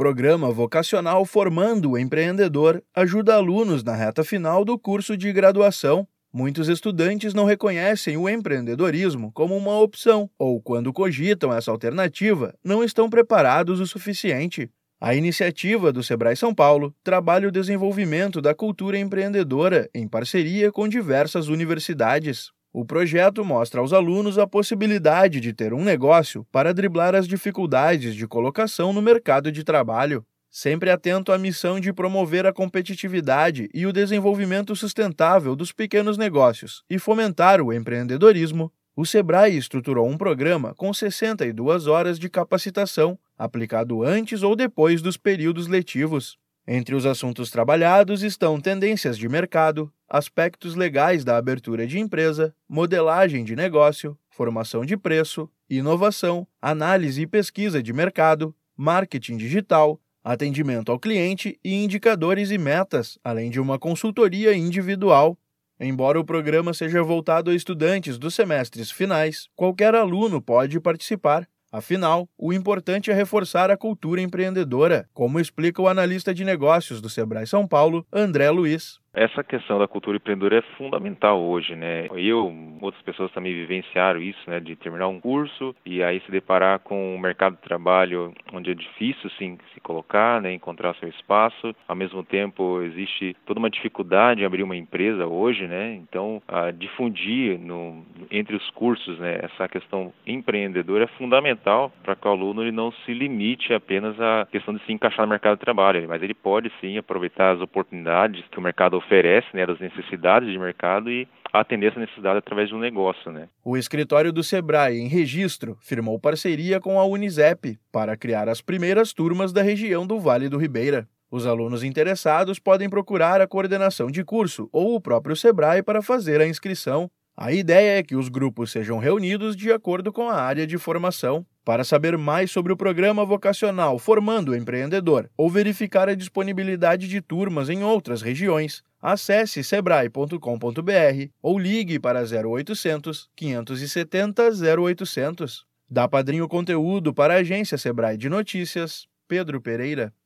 Programa vocacional Formando o Empreendedor ajuda alunos na reta final do curso de graduação. Muitos estudantes não reconhecem o empreendedorismo como uma opção ou, quando cogitam essa alternativa, não estão preparados o suficiente. A iniciativa do Sebrae São Paulo trabalha o desenvolvimento da cultura empreendedora em parceria com diversas universidades. O projeto mostra aos alunos a possibilidade de ter um negócio para driblar as dificuldades de colocação no mercado de trabalho. Sempre atento à missão de promover a competitividade e o desenvolvimento sustentável dos pequenos negócios e fomentar o empreendedorismo, o Sebrae estruturou um programa com 62 horas de capacitação, aplicado antes ou depois dos períodos letivos. Entre os assuntos trabalhados estão tendências de mercado, aspectos legais da abertura de empresa, modelagem de negócio, formação de preço, inovação, análise e pesquisa de mercado, marketing digital, atendimento ao cliente e indicadores e metas, além de uma consultoria individual. Embora o programa seja voltado a estudantes dos semestres finais, qualquer aluno pode participar Afinal, o importante é reforçar a cultura empreendedora, como explica o analista de negócios do Sebrae São Paulo, André Luiz. Essa questão da cultura empreendedora é fundamental hoje, né? Eu, outras pessoas também vivenciaram isso, né? De terminar um curso e aí se deparar com um mercado de trabalho onde é difícil, sim, se colocar, né? Encontrar seu espaço. Ao mesmo tempo, existe toda uma dificuldade em abrir uma empresa hoje, né? Então, difundir no, entre os cursos, né? Essa questão empreendedora é fundamental para que o aluno ele não se limite apenas à questão de se encaixar no mercado de trabalho, mas ele pode, sim, aproveitar as oportunidades que o mercado oferece, né, das necessidades de mercado e atender essa necessidade através de um negócio, né. O escritório do Sebrae em Registro firmou parceria com a Unisep para criar as primeiras turmas da região do Vale do Ribeira. Os alunos interessados podem procurar a coordenação de curso ou o próprio Sebrae para fazer a inscrição. A ideia é que os grupos sejam reunidos de acordo com a área de formação. Para saber mais sobre o programa vocacional Formando o Empreendedor ou verificar a disponibilidade de turmas em outras regiões, acesse sebrae.com.br ou ligue para 0800 570 0800. Dá padrinho conteúdo para a agência Sebrae de Notícias, Pedro Pereira.